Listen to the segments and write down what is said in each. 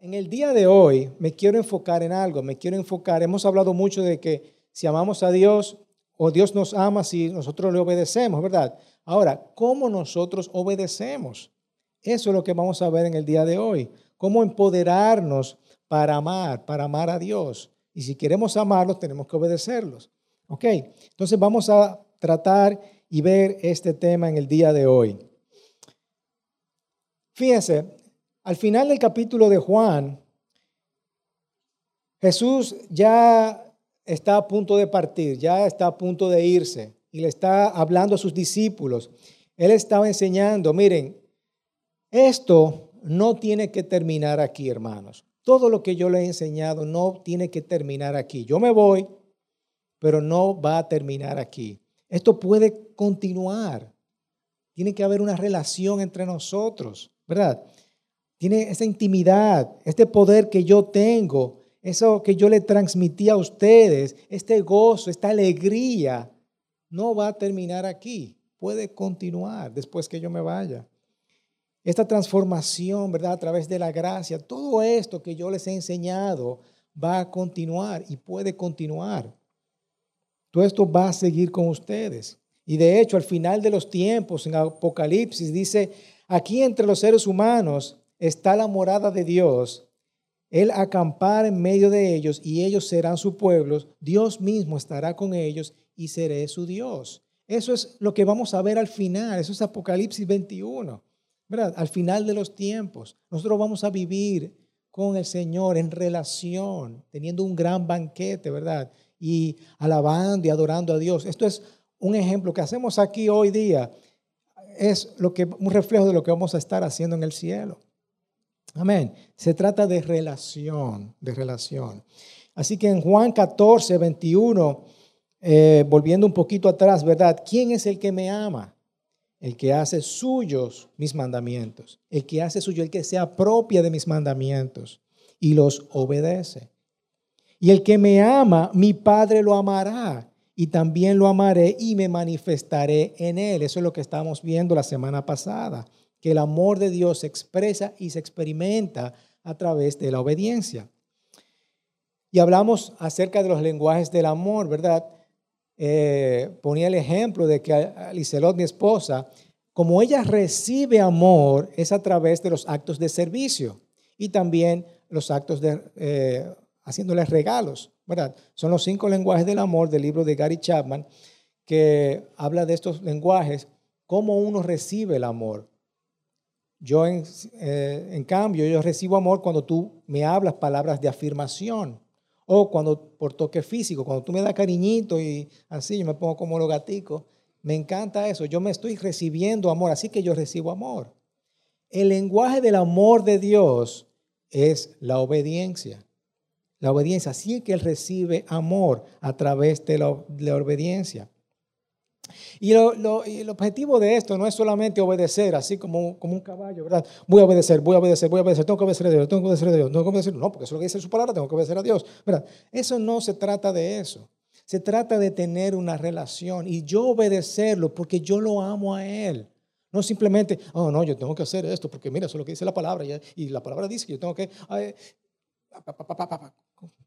En el día de hoy me quiero enfocar en algo, me quiero enfocar, hemos hablado mucho de que si amamos a Dios o Dios nos ama si nosotros le obedecemos, ¿verdad? Ahora, ¿cómo nosotros obedecemos? Eso es lo que vamos a ver en el día de hoy. Cómo empoderarnos para amar, para amar a Dios. Y si queremos amarlos, tenemos que obedecerlos. ¿Ok? Entonces vamos a tratar y ver este tema en el día de hoy. Fíjense, al final del capítulo de Juan, Jesús ya está a punto de partir, ya está a punto de irse y le está hablando a sus discípulos. Él estaba enseñando, miren, esto no tiene que terminar aquí, hermanos. Todo lo que yo le he enseñado no tiene que terminar aquí. Yo me voy, pero no va a terminar aquí. Esto puede continuar. Tiene que haber una relación entre nosotros, ¿verdad? Tiene esa intimidad, este poder que yo tengo, eso que yo le transmití a ustedes, este gozo, esta alegría, no va a terminar aquí. Puede continuar después que yo me vaya. Esta transformación, ¿verdad? A través de la gracia, todo esto que yo les he enseñado va a continuar y puede continuar. Todo esto va a seguir con ustedes. Y de hecho, al final de los tiempos, en Apocalipsis, dice, aquí entre los seres humanos está la morada de Dios. Él acampar en medio de ellos y ellos serán su pueblo. Dios mismo estará con ellos y seré su Dios. Eso es lo que vamos a ver al final. Eso es Apocalipsis 21. ¿verdad? Al final de los tiempos. Nosotros vamos a vivir con el Señor en relación, teniendo un gran banquete, ¿verdad? Y alabando y adorando a Dios. Esto es un ejemplo que hacemos aquí hoy día. Es lo que, un reflejo de lo que vamos a estar haciendo en el cielo. Amén. Se trata de relación, de relación. Así que en Juan 14, 21, eh, volviendo un poquito atrás, ¿verdad? ¿Quién es el que me ama? El que hace suyos mis mandamientos. El que hace suyo, el que se apropia de mis mandamientos y los obedece. Y el que me ama, mi Padre lo amará y también lo amaré y me manifestaré en él. Eso es lo que estamos viendo la semana pasada que el amor de Dios se expresa y se experimenta a través de la obediencia. Y hablamos acerca de los lenguajes del amor, ¿verdad? Eh, ponía el ejemplo de que Alicelot, mi esposa, como ella recibe amor, es a través de los actos de servicio y también los actos de eh, haciéndoles regalos, ¿verdad? Son los cinco lenguajes del amor del libro de Gary Chapman que habla de estos lenguajes, cómo uno recibe el amor. Yo, eh, en, cambio, yo recibo amor cuando tú me hablas palabras de afirmación o cuando por toque físico, cuando tú me das cariñito y así yo me pongo como los gaticos. Me encanta eso. Yo me estoy recibiendo amor, así que yo recibo amor. El lenguaje del amor de Dios es la obediencia. La obediencia, así que Él recibe amor a través de la obediencia. Y, el objetivo de esto no es solamente obedecer, así como, como un caballo, ¿verdad? Voy a obedecer, voy a obedecer, voy a obedecer, tengo que obedecer a Dios, tengo que obedecer a Dios, tengo que obedecer, no, porque eso es lo que dice su palabra, tengo que obedecer a Dios, ¿verdad? Eso no se trata de eso. Se trata de tener una relación y yo obedecerlo porque yo lo amo a Él. No simplemente, oh, no, yo tengo que hacer esto porque mira, eso es lo que dice la palabra y, la palabra dice que yo tengo que...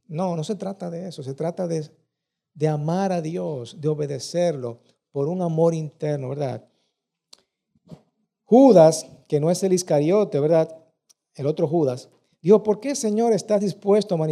no, no se trata de eso, se trata de, de amar a Dios, de obedecerlo por un amor interno, ¿verdad? Judas, que no es el Iscariote, ¿verdad? El otro Judas, dijo, ¿por qué, Señor, estás dispuesto a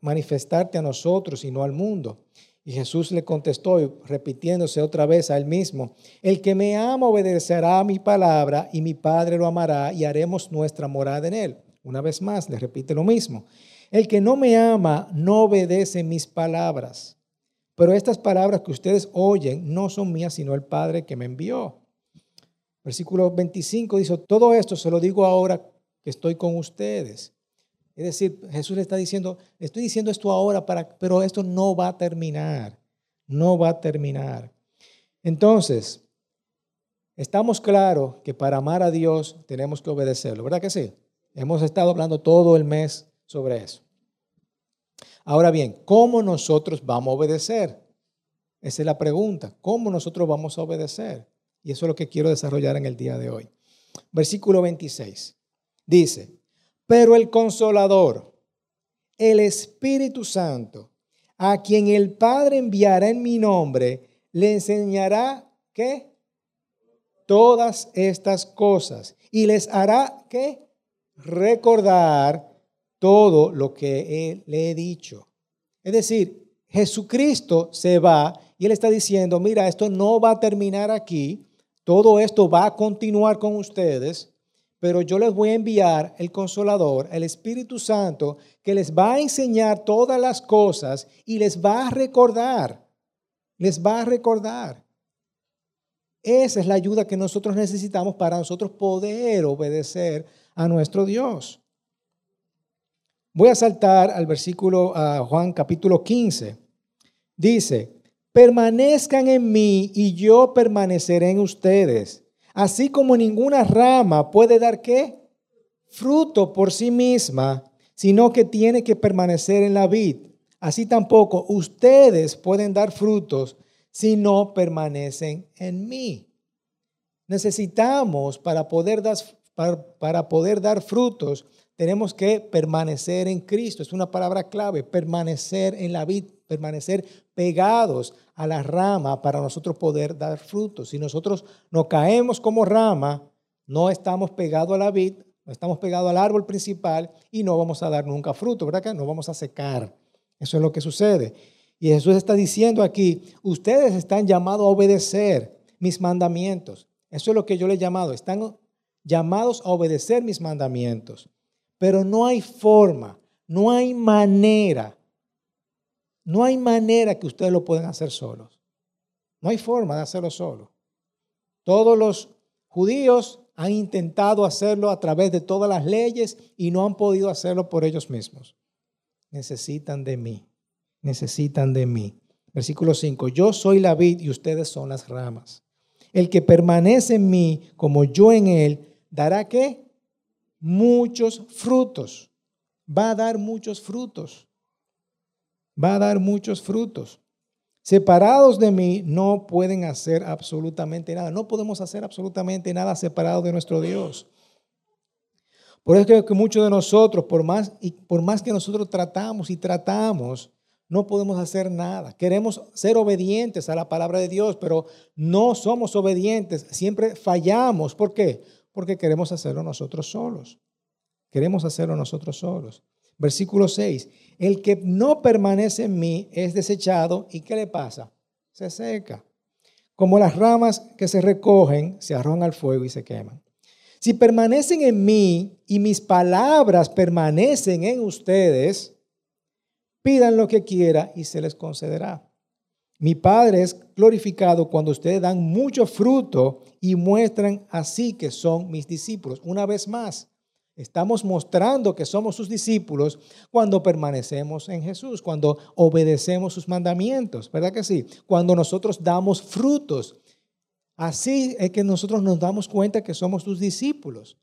manifestarte a nosotros y no al mundo? Y Jesús le contestó, repitiéndose otra vez a él mismo, el que me ama obedecerá a mi palabra y mi Padre lo amará y haremos nuestra morada en él. Una vez más, le repite lo mismo. El que no me ama no obedece mis palabras. Pero estas palabras que ustedes oyen no son mías, sino el Padre que me envió. Versículo 25 dice, todo esto se lo digo ahora que estoy con ustedes. Es decir, Jesús le está diciendo, estoy diciendo esto ahora, para, pero esto no va a terminar, no va a terminar. Entonces, estamos claros que para amar a Dios tenemos que obedecerlo, ¿verdad que sí? Hemos estado hablando todo el mes sobre eso. Ahora bien, ¿cómo nosotros vamos a obedecer? Esa es la pregunta. ¿Cómo nosotros vamos a obedecer? Y eso es lo que quiero desarrollar en el día de hoy. Versículo 26. Dice, Pero el consolador, el Espíritu Santo, a quien el Padre enviará en mi nombre, le enseñará qué? Todas estas cosas y les hará qué? Recordar todo lo que le he dicho. Es decir, Jesucristo se va y él está diciendo, mira, esto no va a terminar aquí, todo esto va a continuar con ustedes, pero yo les voy a enviar el consolador, el Espíritu Santo, que les va a enseñar todas las cosas y les va a recordar, les va a recordar. Esa es la ayuda que nosotros necesitamos para nosotros poder obedecer a nuestro Dios. Voy a saltar al versículo a Juan capítulo 15. Dice, permanezcan en mí y yo permaneceré en ustedes. Así como ninguna rama puede dar qué? Fruto por sí misma, sino que tiene que permanecer en la vid. Así tampoco ustedes pueden dar frutos si no permanecen en mí. Necesitamos para poder dar, para, poder dar frutos, tenemos que permanecer en Cristo. Es una palabra clave, permanecer en la vid, permanecer pegados a la rama para nosotros poder dar frutos. Si nosotros no caemos como rama, no estamos pegados a la vid, no estamos pegados al árbol principal y no vamos a dar nunca fruto, ¿verdad que no vamos a secar? Eso es lo que sucede. Y Jesús está diciendo aquí, ustedes están llamados a obedecer mis mandamientos. Eso es lo que yo le he llamado, están llamados a obedecer mis mandamientos. Pero no hay forma, no hay manera, no hay manera que ustedes lo puedan hacer solos. No hay forma de hacerlo solo. Todos los judíos han intentado hacerlo a través de todas las leyes y no han podido hacerlo por ellos mismos. Necesitan de mí, necesitan de mí. Versículo 5, yo soy la vid y ustedes son las ramas. El que permanece en mí como yo en él, dará qué? muchos frutos. Va a dar muchos frutos. Va a dar muchos frutos. Separados de mí no pueden hacer absolutamente nada. No podemos hacer absolutamente nada separados de nuestro Dios. Por eso creo que muchos de nosotros, por más, y por más que nosotros tratamos y tratamos, no podemos hacer nada. Queremos ser obedientes a la palabra de Dios, pero no somos obedientes. Siempre fallamos. ¿Por qué? Porque queremos hacerlo nosotros solos. Queremos hacerlo nosotros solos. Versículo 6. El que no permanece en mí es desechado y ¿qué le pasa? Se seca. Como las ramas que se recogen, se arrojan al fuego y se queman. Si permanecen en mí y mis palabras permanecen en ustedes, pidan lo que quiera y se les concederá. Mi Padre es glorificado cuando ustedes dan mucho fruto y muestran así que son mis discípulos. Una vez más, estamos mostrando que somos sus discípulos cuando permanecemos en Jesús, cuando obedecemos sus mandamientos, ¿verdad que sí? Cuando nosotros damos frutos. Así es que nosotros nos damos cuenta que somos sus discípulos,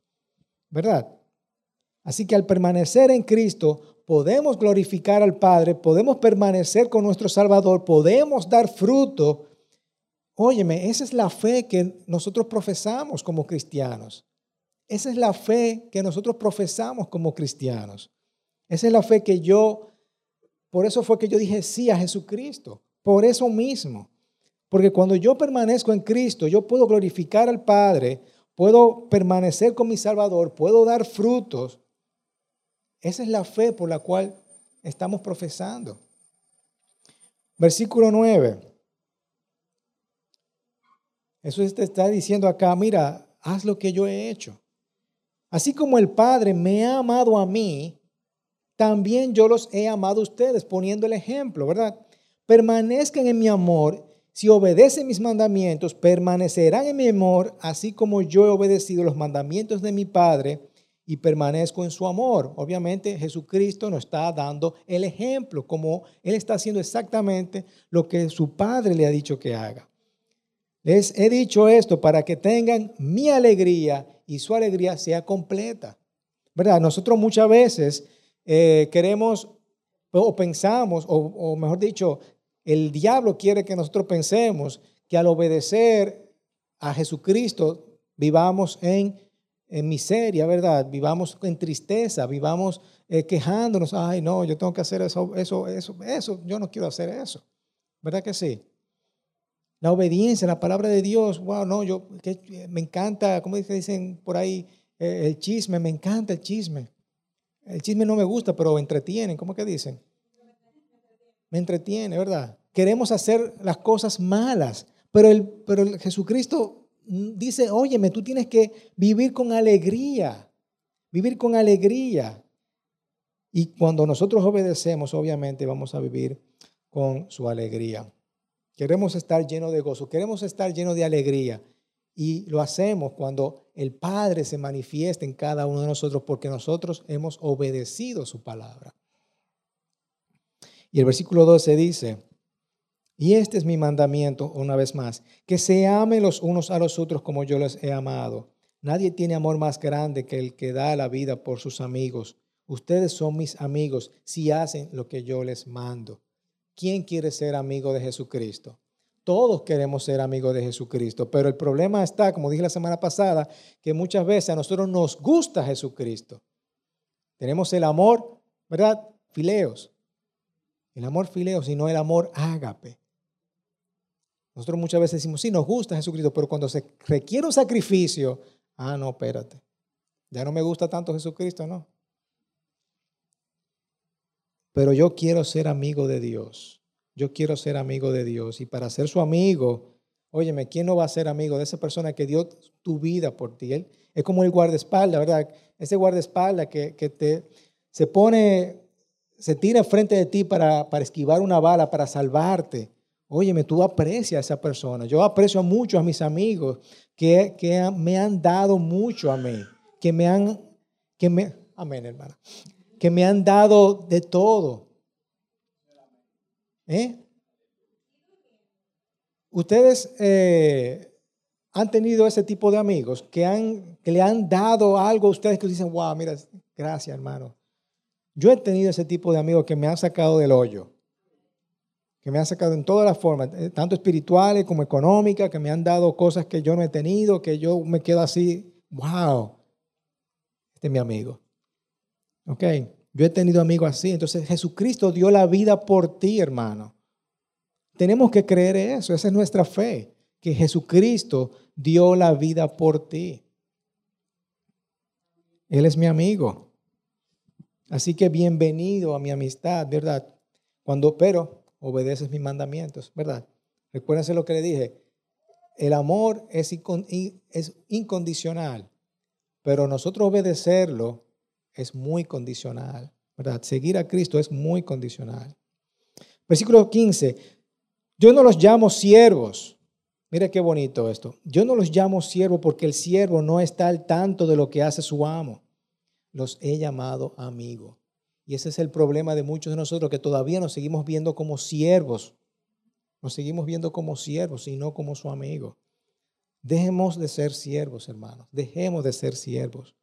¿verdad? Así que al permanecer en Cristo, podemos glorificar al Padre, podemos permanecer con nuestro Salvador, podemos dar fruto. Óyeme, esa es la fe que nosotros profesamos como cristianos. Esa es la fe que nosotros profesamos como cristianos. Esa es la fe que yo, por eso fue que yo dije sí a Jesucristo, por eso mismo. Porque cuando yo permanezco en Cristo, yo puedo glorificar al Padre, puedo permanecer con mi Salvador, puedo dar frutos esa es la fe por la cual estamos profesando. Versículo 9. Jesús te está diciendo acá, mira, haz lo que yo he hecho. Así como el Padre me ha amado a mí, también yo los he amado a ustedes, poniendo el ejemplo, ¿verdad? Permanezcan en mi amor. Si obedecen mis mandamientos, permanecerán en mi amor, así como yo he obedecido los mandamientos de mi Padre y permanezco en su amor. Obviamente Jesucristo nos está dando el ejemplo, como Él está haciendo exactamente lo que su Padre le ha dicho que haga. Les he dicho esto para que tengan mi alegría y su alegría sea completa. ¿Verdad? Nosotros muchas veces eh, queremos o pensamos, o, o mejor dicho, el diablo quiere que nosotros pensemos que al obedecer a Jesucristo vivamos en en miseria, ¿verdad? Vivamos en tristeza, vivamos eh, quejándonos, ay, no, yo tengo que hacer eso, eso, eso, eso, yo no quiero hacer eso. ¿Verdad que sí? La obediencia, la palabra de Dios, wow, no, yo que, me encanta, como dicen por ahí, eh, el chisme, me encanta el chisme. El chisme no me gusta, pero entretienen, ¿cómo que dicen? Me entretiene, ¿verdad? Queremos hacer las cosas malas, pero, el, pero el Jesucristo dice, óyeme, tú tienes que vivir con alegría, vivir con alegría. Y cuando nosotros obedecemos, obviamente vamos a vivir con su alegría. Queremos estar llenos de gozo, queremos estar llenos de alegría. Y lo hacemos cuando el Padre se manifiesta en cada uno de nosotros porque nosotros hemos obedecido su palabra. Y el versículo 12 dice, y este es mi mandamiento, una vez más, que se amen los unos a los otros como yo les he amado. Nadie tiene amor más grande que el que da la vida por sus amigos. Ustedes son mis amigos si hacen lo que yo les mando. ¿Quién quiere ser amigo de Jesucristo? Todos queremos ser amigos de Jesucristo, pero el problema está, como dije la semana pasada, que muchas veces a nosotros nos gusta Jesucristo. Tenemos el amor, ¿verdad? Fileos. El amor fileos y no el amor ágape. Nosotros muchas veces decimos, sí, nos gusta Jesucristo, pero cuando se requiere un sacrificio, ah, no, espérate. Ya no me gusta tanto Jesucristo, no. Pero yo quiero ser amigo de Dios. Yo quiero ser amigo de Dios. Y para ser su amigo, óyeme, ¿quién no va a ser amigo de esa persona que dio tu vida por ti? Él es como el guardaespaldas, ¿verdad? Ese guardaespaldas que, que te, se pone, se tira frente de ti para, para esquivar una bala, para salvarte. Óyeme, tú aprecias a esa persona. Yo aprecio mucho a mis amigos que, que me han dado mucho a mí, que me han, que me, amén, hermana, que me han dado de todo. ¿Eh? Ustedes eh, han tenido ese tipo de amigos que, han, que le han dado algo a ustedes que dicen, wow, mira, gracias, hermano. Yo he tenido ese tipo de amigos que me han sacado del hoyo que me han sacado en todas las formas, eh, tanto espirituales como económicas, que me han dado cosas que yo no he tenido, que yo me quedo así, wow, este es mi amigo. Ok, yo he tenido amigos así, entonces Jesucristo dio la vida por ti, hermano. Tenemos que creer eso, esa es nuestra fe, que Jesucristo dio la vida por ti. Él es mi amigo. Así que bienvenido a mi amistad, ¿verdad? Cuando, pero obedeces mis mandamientos, ¿verdad? Recuérdense lo que le dije. El amor es, incondicional, pero nosotros obedecerlo es muy condicional, ¿verdad? Seguir a Cristo es muy condicional. Versículo 15. Yo no los llamo siervos. Mire qué bonito esto. Yo no los llamo siervos porque el siervo no está al tanto de lo que hace su amo. Los he llamado amigos. Y ese es el problema de muchos de nosotros, que todavía nos seguimos viendo como siervos. Nos seguimos viendo como siervos y no como su amigo. Dejemos de ser siervos, hermanos. Dejemos de ser siervos.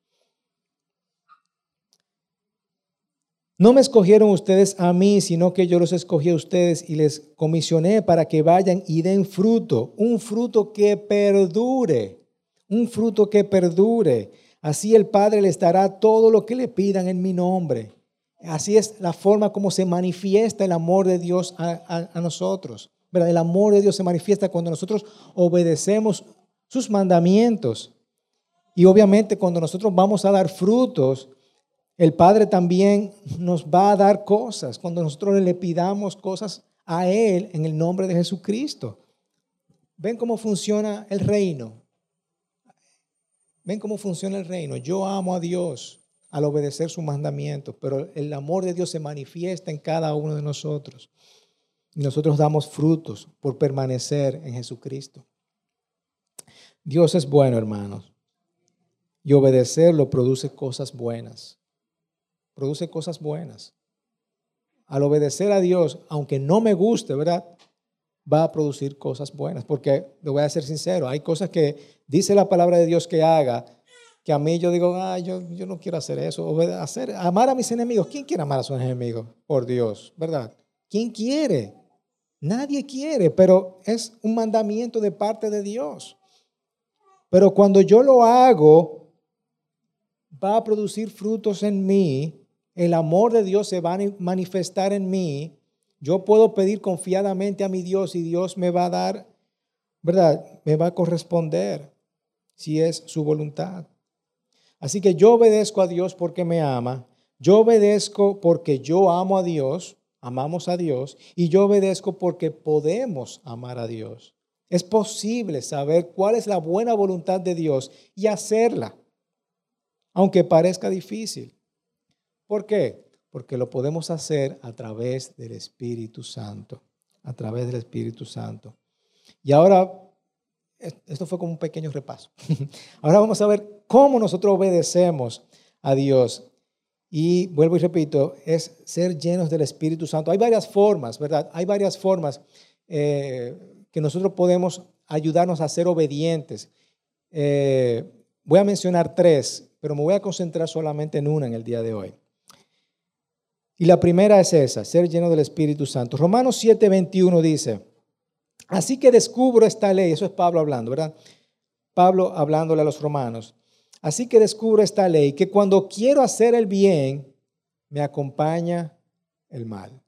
No me escogieron ustedes a mí, sino que yo los escogí a ustedes y les comisioné para que vayan y den fruto, un fruto que perdure, un fruto que perdure. Así el Padre les dará todo lo que le pidan en mi nombre. Así es la forma como se manifiesta el amor de Dios a, nosotros. El amor de Dios se manifiesta cuando nosotros obedecemos sus mandamientos. Y obviamente cuando nosotros vamos a dar frutos, el Padre también nos va a dar cosas cuando nosotros le pidamos cosas a Él en el nombre de Jesucristo. ¿Ven cómo funciona el reino? ¿Ven cómo funciona el reino? Yo amo a Dios al obedecer sus mandamientos, pero el amor de Dios se manifiesta en cada uno de nosotros. Y nosotros damos frutos por permanecer en Jesucristo. Dios es bueno, hermanos. Y obedecerlo produce cosas buenas. Produce cosas buenas. Al obedecer a Dios, aunque no me guste, ¿verdad? Va a producir cosas buenas. Porque, le voy a ser sincero, hay cosas que dice la palabra de Dios que haga que a mí yo digo, ah, yo, yo no quiero hacer eso. Hacer, amar a mis enemigos. ¿Quién quiere amar a sus enemigos? Por Dios, ¿verdad? ¿Quién quiere? Nadie quiere, pero es un mandamiento de parte de Dios. Pero cuando yo lo hago, va a producir frutos en mí, el amor de Dios se va a manifestar en mí, yo puedo pedir confiadamente a mi Dios y Dios me va a dar, ¿verdad? Me va a corresponder si es su voluntad. Así que yo obedezco a Dios porque me ama, yo obedezco porque yo amo a Dios, amamos a Dios, y yo obedezco porque podemos amar a Dios. Es posible saber cuál es la buena voluntad de Dios y hacerla, aunque parezca difícil. ¿Por qué? Porque lo podemos hacer a través del Espíritu Santo, a través del Espíritu Santo. Y ahora, esto fue como un pequeño repaso. Ahora vamos a ver cómo nosotros obedecemos a Dios. Y vuelvo y repito, es ser llenos del Espíritu Santo. Hay varias formas, ¿verdad? Hay varias formas eh, que nosotros podemos ayudarnos a ser obedientes. Eh, voy a mencionar tres, pero me voy a concentrar solamente en una en el día de hoy. Y la primera es esa, ser lleno del Espíritu Santo. Romanos 7:21 dice, así que descubro esta ley, eso es Pablo hablando, ¿verdad? Pablo hablándole a los romanos. Así que descubro esta ley, que cuando quiero hacer el bien, me acompaña el mal.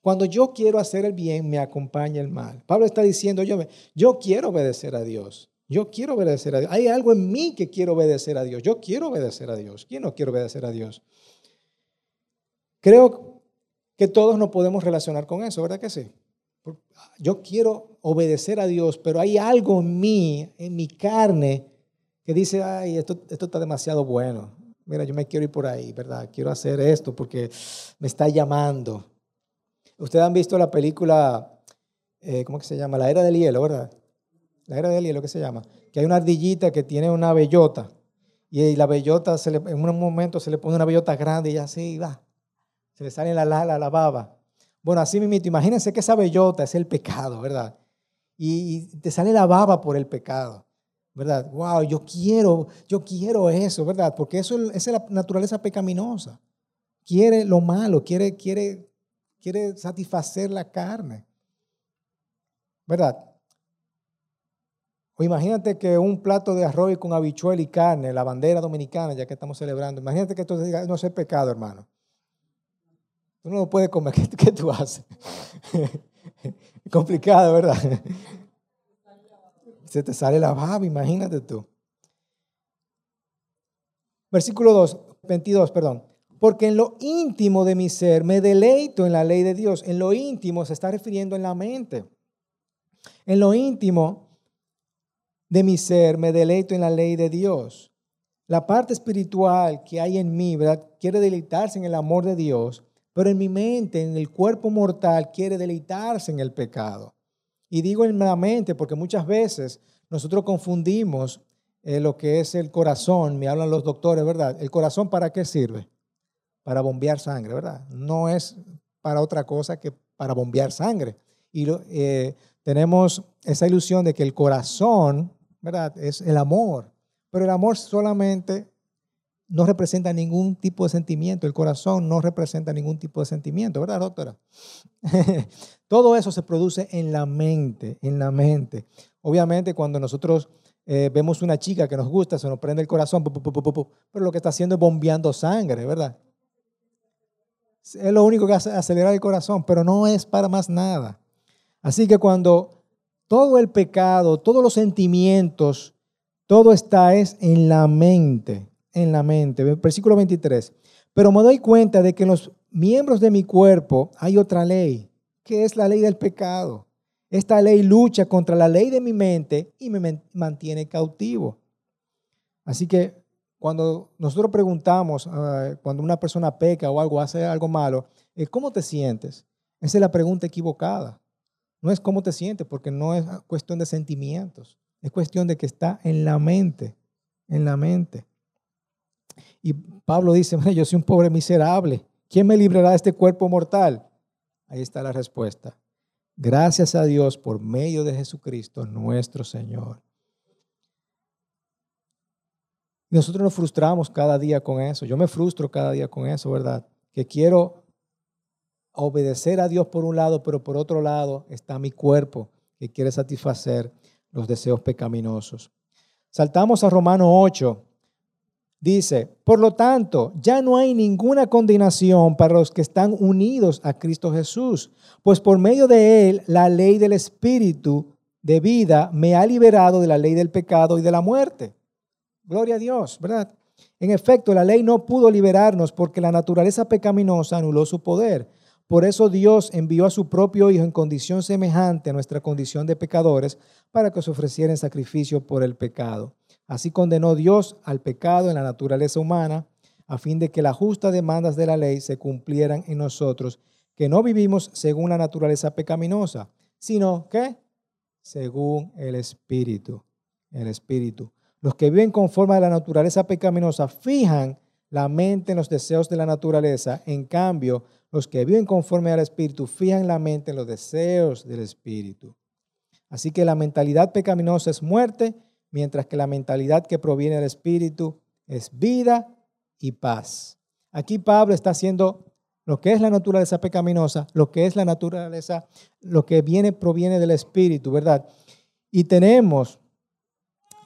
Cuando yo quiero hacer el bien, me acompaña el mal. Pablo está diciendo, yo, yo quiero obedecer a Dios. Yo quiero obedecer a Dios. Hay algo en mí que quiero obedecer a Dios. Yo quiero obedecer a Dios. ¿Quién no quiere obedecer a Dios? Creo que todos nos podemos relacionar con eso, ¿verdad que sí? Yo quiero obedecer a Dios, pero hay algo en mí, en mi carne, dice, ay, esto, esto está demasiado bueno. Mira, yo me quiero ir por ahí, ¿verdad? Quiero hacer esto porque me está llamando. Ustedes han visto la película, eh, ¿cómo que se llama? La Era del Hielo, ¿verdad? La Era del Hielo, ¿qué se llama? Que hay una ardillita que tiene una bellota. Y la bellota, se le, en un momento se le pone una bellota grande y así va. Se le sale la, la, la baba. Bueno, así mismo, imagínense que esa bellota es el pecado, ¿verdad? Y te sale la baba por el pecado. ¿Verdad? Wow, yo quiero, yo quiero eso, ¿verdad? Porque eso es la naturaleza pecaminosa. Quiere lo malo, quiere, quiere, quiere satisfacer la carne, ¿verdad? O imagínate que un plato de arroz con habichuel y carne, la bandera dominicana, ya que estamos celebrando, imagínate que esto no es pecado, hermano. Tú no lo puedes comer, ¿qué, qué tú haces? Complicado, ¿verdad? Se te sale la baba, imagínate tú. Versículo 2, 22, perdón. Porque en lo íntimo de mi ser me deleito en la ley de Dios. En lo íntimo se está refiriendo en la mente. En lo íntimo de mi ser me deleito en la ley de Dios. La parte espiritual que hay en mí, ¿verdad? Quiere deleitarse en el amor de Dios, pero en mi mente, en el cuerpo mortal, quiere deleitarse en el pecado. Y digo en la mente porque muchas veces nosotros confundimos eh, lo que es el corazón, me hablan los doctores, ¿verdad? ¿El corazón para qué sirve? Para bombear sangre, ¿verdad? No es para otra cosa que para bombear sangre. Y eh, tenemos esa ilusión de que el corazón, ¿verdad? Es el amor. Pero el amor solamente no representa ningún tipo de sentimiento. El corazón no representa ningún tipo de sentimiento, ¿verdad, doctora? Todo eso se produce en la mente, en la mente. Obviamente, cuando nosotros eh, vemos una chica que nos gusta, se nos prende el corazón, pero lo que está haciendo es bombeando sangre, ¿verdad? Es lo único que hace acelerar el corazón, pero no es para más nada. Así que cuando todo el pecado, todos los sentimientos, todo está es en la mente en la mente. Versículo 23. Pero me doy cuenta de que en los miembros de mi cuerpo hay otra ley, que es la ley del pecado. Esta ley lucha contra la ley de mi mente y me mantiene cautivo. Así que cuando nosotros preguntamos, ah, cuando una persona peca o algo, hace algo malo, ¿cómo te sientes? Esa es la pregunta equivocada. No es cómo te sientes, porque no es cuestión de sentimientos. Es cuestión de que está en la mente, en la mente. Y Pablo dice, yo soy un pobre miserable. ¿Quién me librará de este cuerpo mortal? Ahí está la respuesta. Gracias a Dios por medio de Jesucristo nuestro Señor. nosotros nos frustramos cada día con eso. Yo me frustro cada día con eso, ¿verdad? Que quiero obedecer a Dios por un lado, pero por otro lado está mi cuerpo que quiere satisfacer los deseos pecaminosos. Saltamos a Romano 8, Dice, por lo tanto, ya no hay ninguna condenación para los que están unidos a Cristo Jesús, pues por medio de él la ley del Espíritu de vida me ha liberado de la ley del pecado y de la muerte. Gloria a Dios, ¿verdad? En efecto, la ley no pudo liberarnos porque la naturaleza pecaminosa anuló su poder. Por eso Dios envió a su propio Hijo en condición semejante a nuestra condición de pecadores para que se ofreciera en sacrificio por el pecado. Así condenó Dios al pecado en la naturaleza humana a fin de que las justas demandas de la ley se cumplieran en nosotros, que no vivimos según la naturaleza pecaminosa, sino que según el Espíritu. El Espíritu. Los que viven conforme a la naturaleza pecaminosa fijan la mente en los deseos de la naturaleza. En cambio, los que viven conforme al Espíritu fijan la mente en los deseos del Espíritu. Así que la mentalidad pecaminosa es muerte, mientras que la mentalidad que proviene del Espíritu es vida y paz. Aquí Pablo está haciendo lo que es la naturaleza pecaminosa, lo que es la naturaleza, lo que viene proviene del Espíritu, ¿verdad? Y tenemos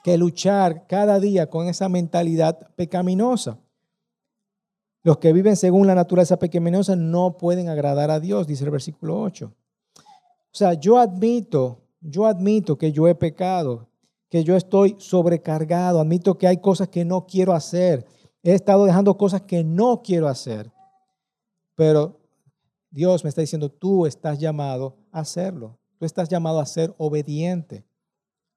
que luchar cada día con esa mentalidad pecaminosa. Los que viven según la naturaleza pecaminosa no pueden agradar a Dios, dice el versículo 8. O sea, yo admito, yo admito que yo he pecado, que yo estoy sobrecargado, admito que hay cosas que no quiero hacer, he estado dejando cosas que no quiero hacer, pero Dios me está diciendo, tú estás llamado a hacerlo, tú estás llamado a ser obediente,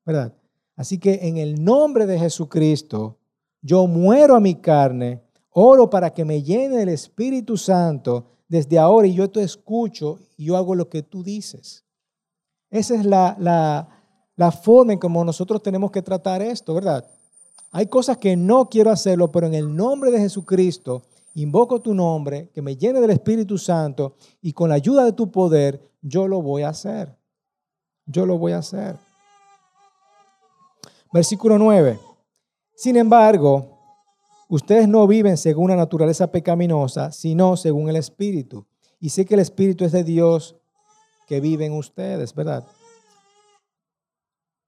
¿verdad? Así que en el nombre de Jesucristo, yo muero a mi carne, oro para que me llene el Espíritu Santo desde ahora y yo te escucho y yo hago lo que tú dices. Esa es la, la, la forma en como nosotros tenemos que tratar esto, ¿verdad? Hay cosas que no quiero hacerlo, pero en el nombre de Jesucristo invoco tu nombre, que me llene del Espíritu Santo y con la ayuda de tu poder, yo lo voy a hacer. Yo lo voy a hacer. Versículo 9. Sin embargo, ustedes no viven según la naturaleza pecaminosa, sino según el Espíritu. Y sé que el Espíritu es de Dios que vive en ustedes, ¿verdad?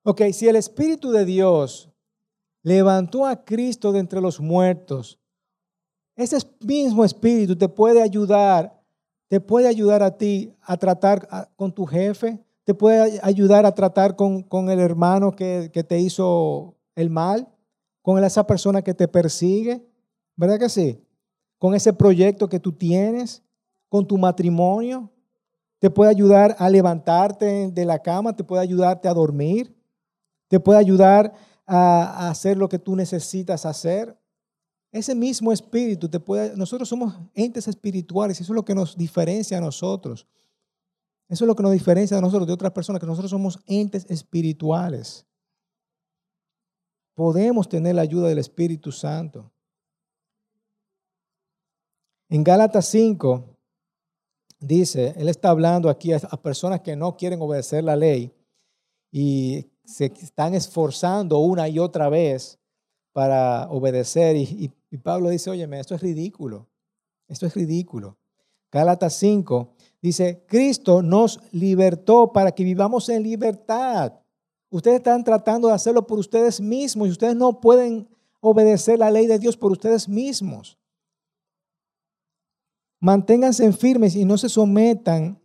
Ok, si el Espíritu de Dios levantó a Cristo de entre los muertos, ese mismo Espíritu te puede ayudar, te puede ayudar a ti a tratar con tu jefe, te puede ayudar a tratar con, el hermano que, te hizo el mal, con esa persona que te persigue, ¿verdad que sí? Con ese proyecto que tú tienes, con tu matrimonio, te puede ayudar a levantarte de la cama, te puede ayudarte a dormir, te puede ayudar a, hacer lo que tú necesitas hacer. Ese mismo espíritu te puede, nosotros somos entes espirituales eso es lo que nos diferencia a nosotros. Eso es lo que nos diferencia a nosotros de otras personas, que nosotros somos entes espirituales. Podemos tener la ayuda del Espíritu Santo. En Gálatas 5 dice, él está hablando aquí a, personas que no quieren obedecer la ley y se están esforzando una y otra vez para obedecer. Y, y Pablo dice, oye, esto es ridículo. Esto es ridículo. Gálatas 5 Dice, Cristo nos libertó para que vivamos en libertad. Ustedes están tratando de hacerlo por ustedes mismos y ustedes no pueden obedecer la ley de Dios por ustedes mismos. Manténganse firmes y no se sometan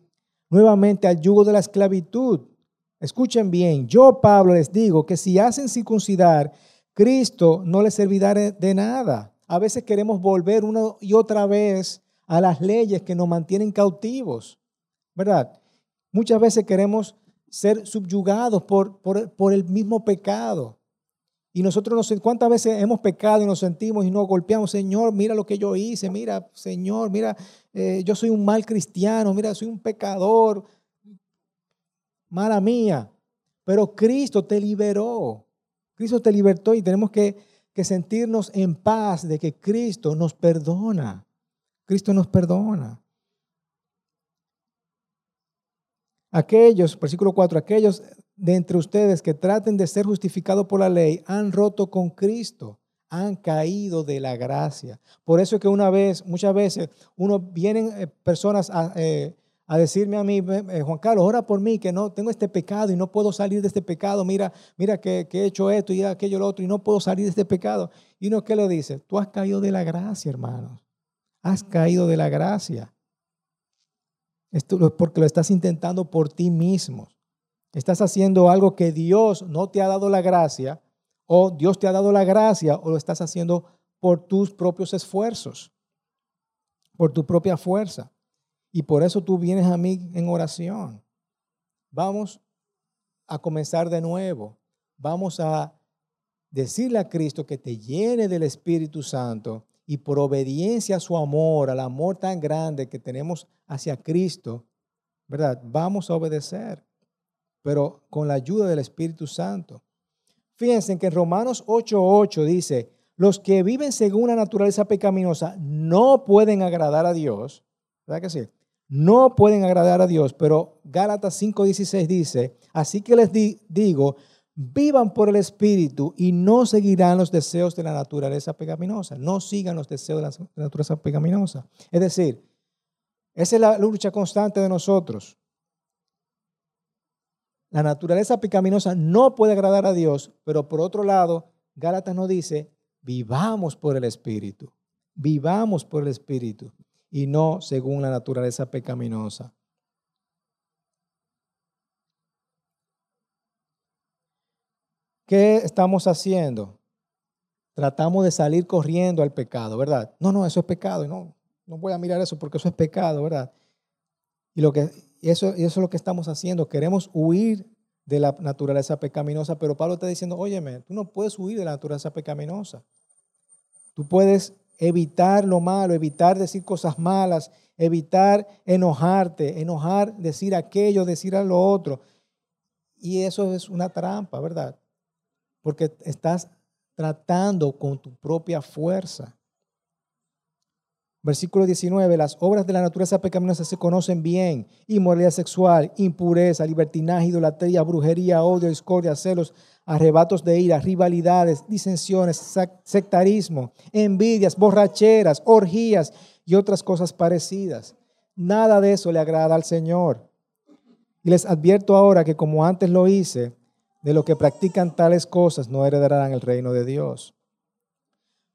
nuevamente al yugo de la esclavitud. Escuchen bien, yo Pablo les digo que si hacen circuncidar, Cristo no les servirá de nada. A veces queremos volver una y otra vez a las leyes que nos mantienen cautivos, ¿verdad? Muchas veces queremos ser subyugados por, por, el mismo pecado. Y nosotros, no sé ¿cuántas veces hemos pecado y nos sentimos y nos golpeamos? Señor, mira lo que yo hice, mira, Señor, mira, eh, yo soy un mal cristiano, mira, soy un pecador, mala mía. Pero Cristo te liberó, Cristo te libertó y tenemos que, que sentirnos en paz de que Cristo nos perdona. Cristo nos perdona. Aquellos, versículo 4, aquellos de entre ustedes que traten de ser justificados por la ley han roto con Cristo, han caído de la gracia. Por eso es que una vez, muchas veces, uno vienen eh, personas a, eh, a decirme a mí, eh, Juan Carlos, ora por mí, que no tengo este pecado y no puedo salir de este pecado. Mira, mira que, he hecho esto y aquello lo otro y no puedo salir de este pecado. Y uno que le dice, tú has caído de la gracia, hermanos. Has caído de la gracia. Esto es porque lo estás intentando por ti mismo. Estás haciendo algo que Dios no te ha dado la gracia, o Dios te ha dado la gracia, o lo estás haciendo por tus propios esfuerzos, por tu propia fuerza. Y por eso tú vienes a mí en oración. Vamos a comenzar de nuevo. Vamos a decirle a Cristo que te llene del Espíritu Santo y por obediencia a su amor, al amor tan grande que tenemos hacia Cristo, ¿verdad? Vamos a obedecer, pero con la ayuda del Espíritu Santo. Fíjense que en Romanos 8:8 dice, los que viven según la naturaleza pecaminosa no pueden agradar a Dios, ¿verdad que sí? No pueden agradar a Dios, pero Gálatas 5:16 dice, así que les digo, vivan por el Espíritu y no seguirán los deseos de la naturaleza pecaminosa, no sigan los deseos de la naturaleza pecaminosa. Es decir, esa es la lucha constante de nosotros. La naturaleza pecaminosa no puede agradar a Dios, pero por otro lado, Gálatas nos dice, vivamos por el Espíritu, vivamos por el Espíritu y no según la naturaleza pecaminosa. ¿Qué estamos haciendo? Tratamos de salir corriendo al pecado, ¿verdad? No, no, eso es pecado. No, no voy a mirar eso porque eso es pecado, ¿verdad? Y lo que, eso, eso es lo que estamos haciendo. Queremos huir de la naturaleza pecaminosa, pero Pablo está diciendo, óyeme, tú no puedes huir de la naturaleza pecaminosa. Tú puedes evitar lo malo, evitar decir cosas malas, evitar enojarte, enojar, decir aquello, decir a lo otro. Y eso es una trampa, ¿verdad? Porque estás tratando con tu propia fuerza. Versículo 19, las obras de la naturaleza pecaminosa se conocen bien. Inmoralidad sexual, impureza, libertinaje, idolatría, brujería, odio, discordia, celos, arrebatos de ira, rivalidades, disensiones, sectarismo, envidias, borracheras, orgías y otras cosas parecidas. Nada de eso le agrada al Señor. Y les advierto ahora que como antes lo hice, de lo que practican tales cosas no heredarán el reino de Dios.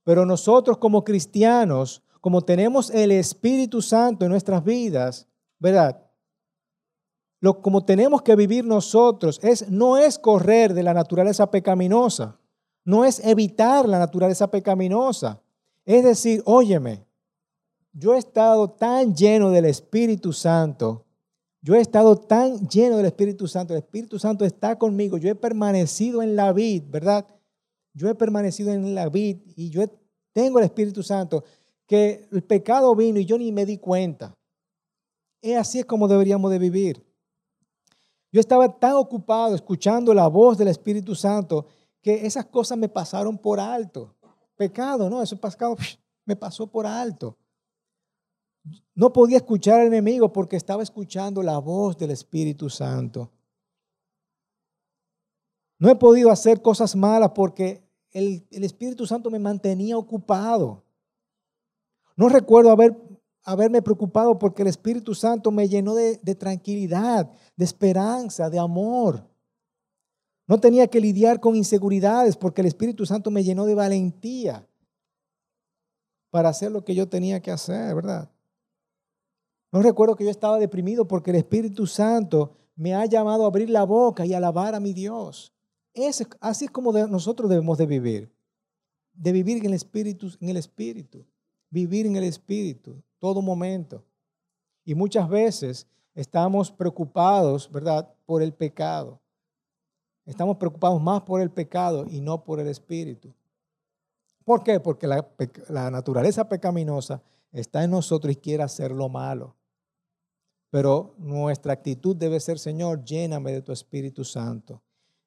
Pero nosotros como cristianos, como tenemos el Espíritu Santo en nuestras vidas, ¿verdad? lo como tenemos que vivir nosotros es no es correr de la naturaleza pecaminosa, no es evitar la naturaleza pecaminosa. Es decir, óyeme, yo he estado tan lleno del Espíritu Santo, yo he estado tan lleno del Espíritu Santo, el Espíritu Santo está conmigo, yo he permanecido en la vid, ¿verdad? Yo he permanecido en la vid y yo tengo el Espíritu Santo, que el pecado vino y yo ni me di cuenta. Es así es como deberíamos de vivir. Yo estaba tan ocupado escuchando la voz del Espíritu Santo que esas cosas me pasaron por alto. Pecado, no, eso me pasó por alto. No podía escuchar al enemigo porque estaba escuchando la voz del Espíritu Santo. No he podido hacer cosas malas porque el Espíritu Santo me mantenía ocupado. No recuerdo haber haberme preocupado porque el Espíritu Santo me llenó de, tranquilidad, de esperanza, de amor. No tenía que lidiar con inseguridades porque el Espíritu Santo me llenó de valentía para hacer lo que yo tenía que hacer, ¿verdad? No recuerdo que yo estaba deprimido porque el Espíritu Santo me ha llamado a abrir la boca y alabar a mi Dios. Así es como nosotros debemos de vivir, de vivir en el Espíritu, en el Espíritu, vivir en el Espíritu, todo momento. Y muchas veces estamos preocupados, ¿verdad?, por el pecado. Estamos preocupados más por el pecado y no por el espíritu. ¿Por qué? Porque la, naturaleza pecaminosa está en nosotros y quiere hacer lo malo. Pero nuestra actitud debe ser, Señor, lléname de tu Espíritu Santo.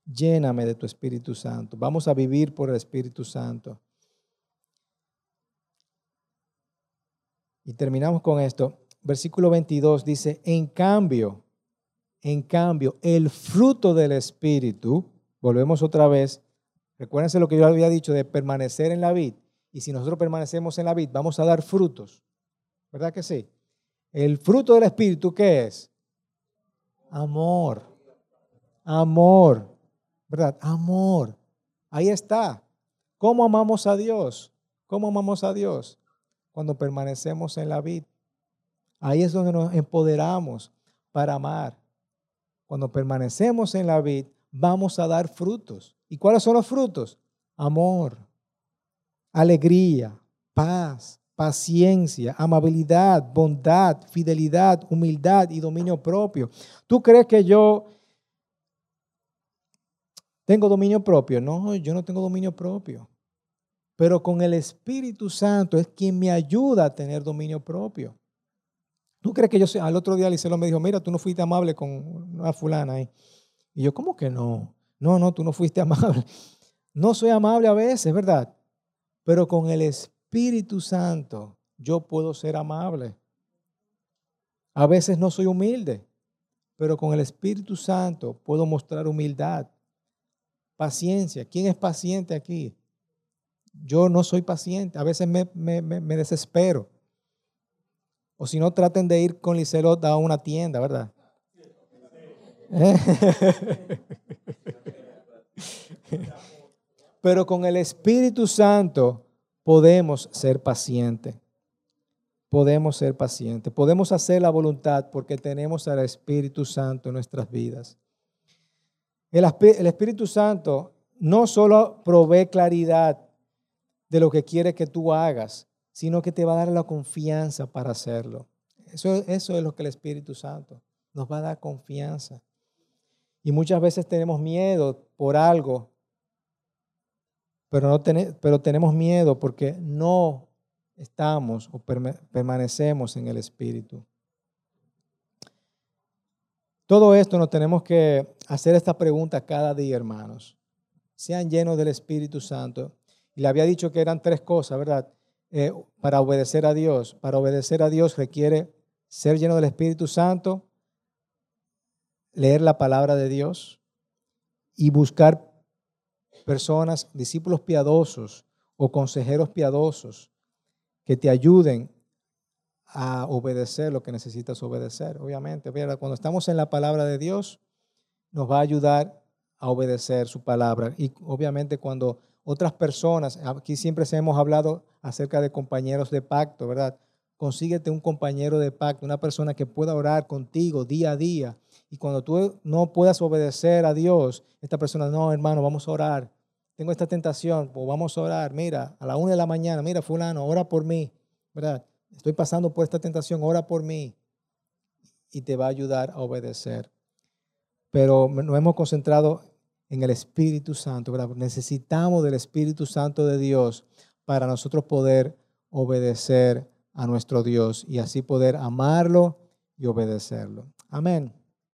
Lléname de tu Espíritu Santo. Vamos a vivir por el Espíritu Santo. Y terminamos con esto. Versículo 22 dice, en cambio, en cambio, el fruto del Espíritu, volvemos otra vez, recuérdense lo que yo había dicho de permanecer en la vid, y si nosotros permanecemos en la vid, vamos a dar frutos, ¿verdad que sí? El fruto del Espíritu, ¿qué es? Amor. Amor. ¿Verdad? Amor. Ahí está. ¿Cómo amamos a Dios? ¿Cómo amamos a Dios? Cuando permanecemos en la vida. Ahí es donde nos empoderamos para amar. Cuando permanecemos en la vid, vamos a dar frutos. ¿Y cuáles son los frutos? Amor, alegría, paz, paciencia, amabilidad, bondad, fidelidad, humildad y dominio propio. ¿Tú crees que yo tengo dominio propio? No, yo no tengo dominio propio. Pero con el Espíritu Santo es quien me ayuda a tener dominio propio. ¿Tú crees que yo, al otro día Licelo me dijo, mira, tú no fuiste amable con una fulana ahí? Y yo, ¿cómo que no? No, no, tú no fuiste amable. No soy amable a veces, ¿verdad? Pero con el Espíritu Santo yo puedo ser amable. A veces no soy humilde, pero con el Espíritu Santo puedo mostrar humildad, paciencia. ¿Quién es paciente aquí? Yo no soy paciente, a veces me, desespero. O si no, traten de ir con Licelot a una tienda, ¿verdad? Pero con el Espíritu Santo podemos ser pacientes. Podemos ser pacientes. Podemos hacer la voluntad porque tenemos al Espíritu Santo en nuestras vidas. El, el Espíritu Santo no solo provee claridad de lo que quiere que tú hagas, sino que te va a dar la confianza para hacerlo. Eso, eso es lo que el Espíritu Santo nos va a dar confianza. Y muchas veces tenemos miedo por algo, pero, no pero tenemos miedo porque no estamos o permanecemos en el Espíritu. Todo esto nos tenemos que hacer esta pregunta cada día, hermanos. Sean llenos del Espíritu Santo. Y le había dicho que eran tres cosas, ¿verdad? Eh, para obedecer a Dios. Para obedecer a Dios requiere ser lleno del Espíritu Santo, leer la palabra de Dios y buscar personas, discípulos piadosos o consejeros piadosos que te ayuden a obedecer lo que necesitas obedecer. Obviamente, cuando estamos en la palabra de Dios, nos va a ayudar a obedecer su palabra. Y obviamente cuando otras personas, aquí siempre hemos hablado acerca de compañeros de pacto, ¿verdad? Consíguete un compañero de pacto, una persona que pueda orar contigo día a día. Y cuando tú no puedas obedecer a Dios, esta persona, no, hermano, vamos a orar. Tengo esta tentación, pues vamos a orar. Mira, a la una de la mañana, mira, fulano, ora por mí, ¿verdad? Estoy pasando por esta tentación, ora por mí. Y te va a ayudar a obedecer. Pero nos hemos concentrado en el Espíritu Santo. Necesitamos del Espíritu Santo de Dios para nosotros poder obedecer a nuestro Dios y así poder amarlo y obedecerlo. Amén.